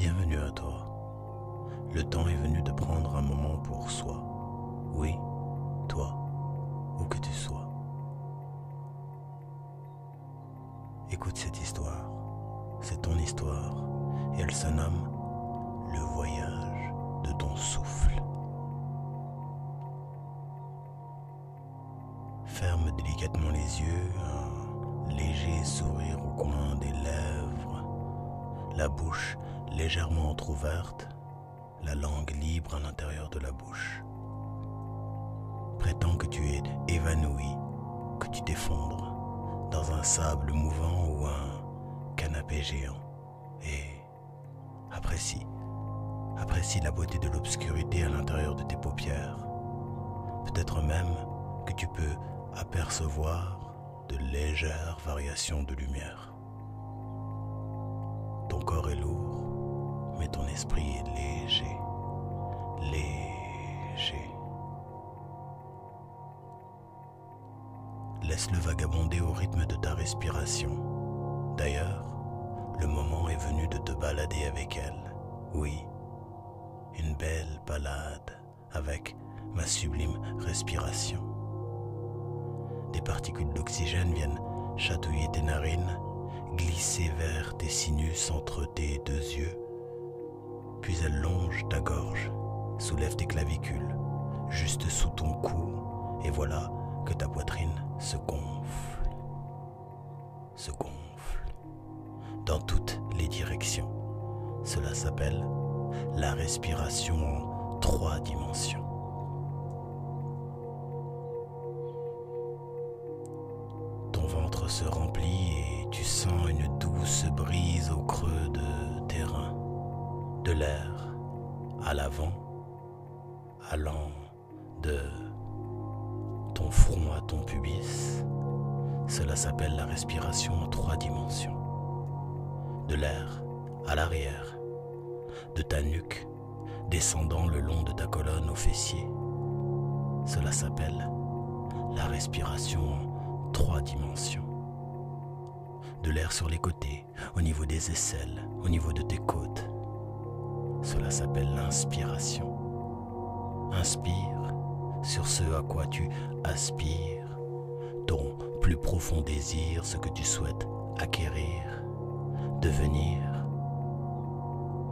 Bienvenue à toi. Le temps est venu de prendre un moment pour soi. Oui, toi, où que tu sois. Écoute cette histoire. C'est ton histoire et elle se nomme Le voyage de ton souffle. Ferme délicatement les yeux, un léger sourire au coin des lèvres, la bouche légèrement entr'ouverte, la langue libre à l'intérieur de la bouche. Prétends que tu es évanoui, que tu t'effondres dans un sable mouvant ou un canapé géant et apprécie, apprécie la beauté de l'obscurité à l'intérieur de tes paupières. Peut-être même que tu peux apercevoir de légères variations de lumière. Ton corps est lourd, mais ton esprit est léger, léger. Laisse-le vagabonder au rythme de ta respiration. D'ailleurs, le moment est venu de te balader avec elle. Oui, une belle balade avec ma sublime respiration. Des particules d'oxygène viennent chatouiller tes narines, glisser vers tes sinus entre tes deux yeux. Puis elles longent ta gorge, soulèvent tes clavicules, juste sous ton cou, et voilà que ta poitrine se gonfle, se gonfle, dans toutes les directions. Cela s'appelle la respiration en trois dimensions. Ton ventre se remplit et tu sens une douce brise au creux de tes reins, de l'air à l'avant, allant de ton front à ton pubis. Cela s'appelle la respiration en trois dimensions. De l'air à l'arrière, de ta nuque descendant le long de ta colonne au fessier. Cela s'appelle la respiration en trois dimensions. De l'air sur les côtés, au niveau des aisselles, au niveau de tes côtes. Cela s'appelle l'inspiration. Inspire sur ce à quoi tu aspires, ton plus profond désir, ce que tu souhaites acquérir, devenir.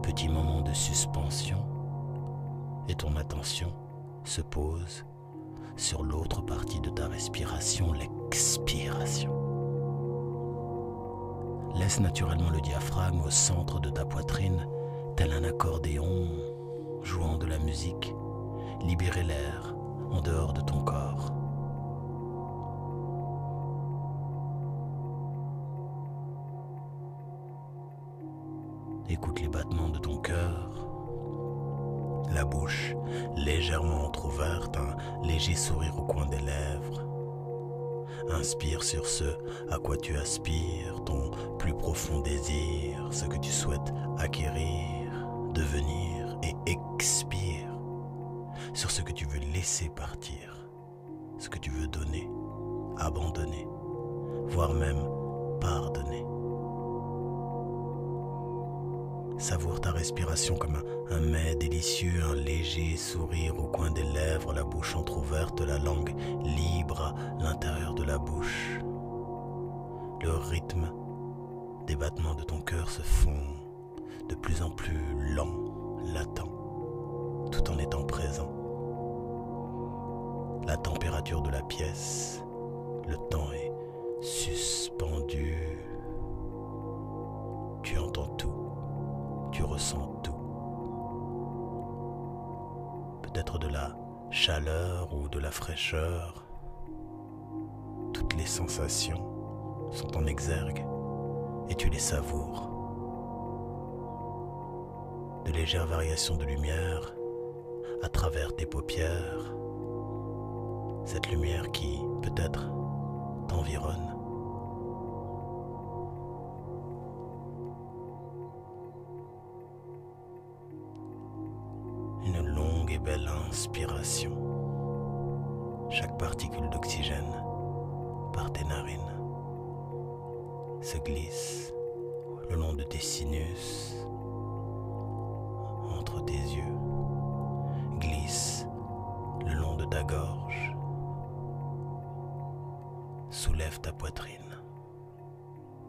Petit moment de suspension et ton attention se pose sur l'autre partie de ta respiration, l'expiration. Laisse naturellement le diaphragme au centre de ta poitrine, tel un accordéon jouant de la musique, libérer l'air en dehors de ton corps. Écoute les battements de ton cœur, la bouche légèrement entr'ouverte, un léger sourire au coin des lèvres. Inspire sur ce à quoi tu aspires, profond désir, ce que tu souhaites acquérir, devenir, et expire sur ce que tu veux laisser partir, ce que tu veux donner, abandonner, voire même pardonner. Savoure ta respiration comme un, un, mets délicieux, un léger sourire au coin des lèvres, la bouche entr'ouverte, la langue libre à l'intérieur de la bouche. Le rythme des battements de ton cœur se font de plus en plus lent, latent, tout en étant présent. La température de la pièce, le temps est suspendu. Tu entends tout tu ressens tout. Peut-être de la chaleur ou de la fraîcheur. Toutes les sensations sont en exergue et tu les savoures. De légères variations de lumière à travers tes paupières. Cette lumière qui, peut-être, t'environne. une longue et belle inspiration. Chaque particule d'oxygène par tes narines se glisse le long de tes sinus, entre tes yeux, glisse le long de ta gorge, soulève ta poitrine,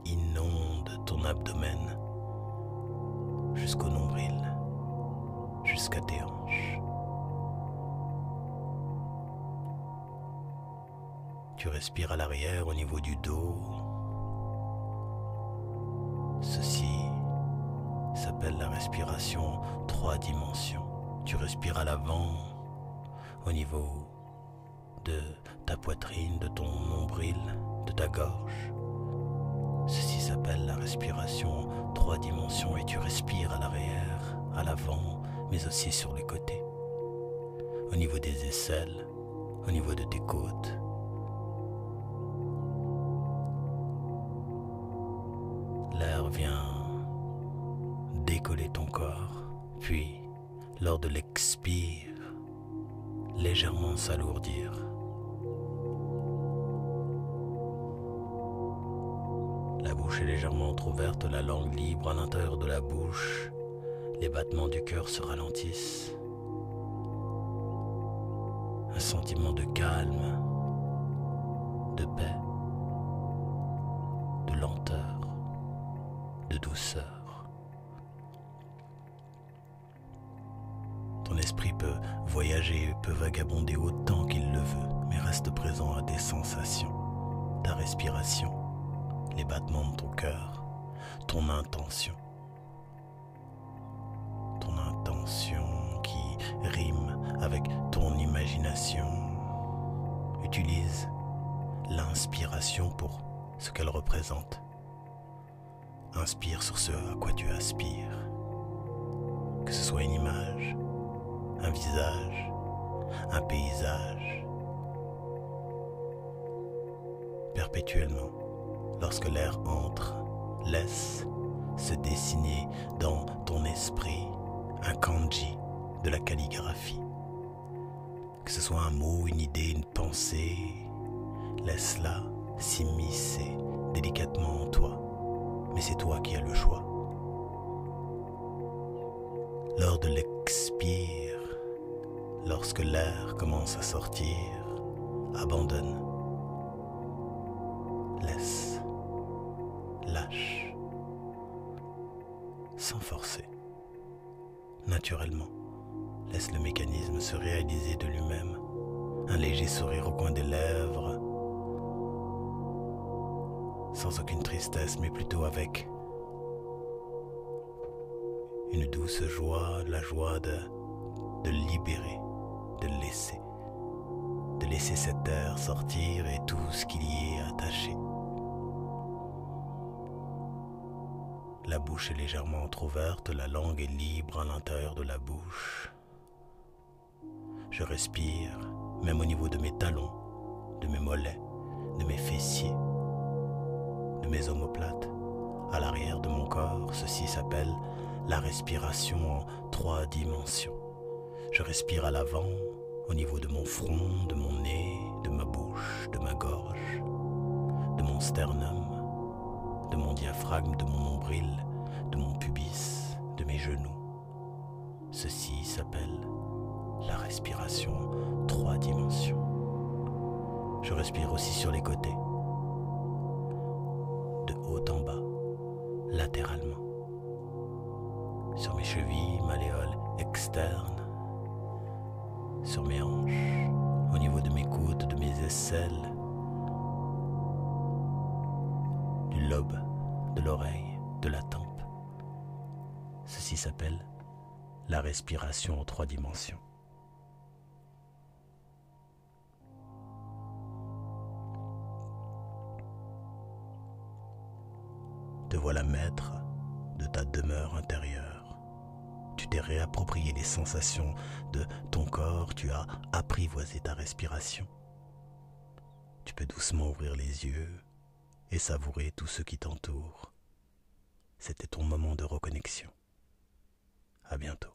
inonde ton abdomen jusqu'au nombril, jusqu'à tes hanches. Tu respires à l'arrière au niveau du dos. La respiration trois dimensions. Tu respires à l'avant au niveau de ta poitrine, de ton nombril, de ta gorge. Ceci s'appelle la respiration trois dimensions et tu respires à l'arrière, à l'avant, mais aussi sur les côtés. Au niveau des aisselles, au niveau de tes côtes, ton corps, puis, lors de l'expire, légèrement s'alourdir. La bouche est légèrement entr'ouverte, la langue libre à l'intérieur de la bouche. Les battements du cœur se ralentissent. Un sentiment de calme, de paix, de lenteur de douceur. Peut vagabonder autant qu'il le veut, mais reste présent à tes sensations, ta respiration, les battements de ton cœur, ton intention. Ton intention qui rime avec ton imagination. Utilise l'inspiration pour ce qu'elle représente Inspire sur ce à quoi tu aspires. Que ce soit une image, un visage, un paysage. Perpétuellement, lorsque l'air entre, laisse se dessiner dans ton esprit un kanji de la calligraphie. Que ce soit un mot, une idée, une pensée, laisse-la s'immiscer délicatement en toi mais c'est toi qui as le choix. Lors de l'expire, lorsque l'air commence à sortir, abandonne, laisse, lâche, sans forcer, naturellement. Laisse le mécanisme se réaliser de lui-même, un léger sourire au coin des lèvres, sans aucune tristesse, mais plutôt avec une douce joie, la joie de, de libérer, de laisser, de laisser cet air sortir et tout ce qui y est attaché. La bouche est légèrement entr'ouverte, la langue est libre à l'intérieur de la bouche. Je respire, même au niveau de mes talons, de mes mollets, de mes fessiers mes omoplates. À l'arrière de mon corps, ceci s'appelle la respiration en trois dimensions. Je respire à l'avant, au niveau de mon front, de mon nez, de ma bouche, de ma gorge, de mon sternum, de mon diaphragme, de mon nombril, de mon pubis, de mes genoux. Ceci s'appelle la respiration trois dimensions. Je respire aussi sur les côtés haut en bas, latéralement, sur mes chevilles, malléoles externes, sur mes hanches, au niveau de mes côtes, de mes aisselles, du lobe, de l'oreille, de la tempe. Ceci s'appelle la respiration en trois dimensions. Te voilà maître de ta demeure intérieure tu t'es réapproprié les sensations de ton corps, tu as apprivoisé ta respiration. Tu peux doucement ouvrir les yeux et savourer tout ce qui t'entoure. C'était ton moment de reconnexion. À bientôt.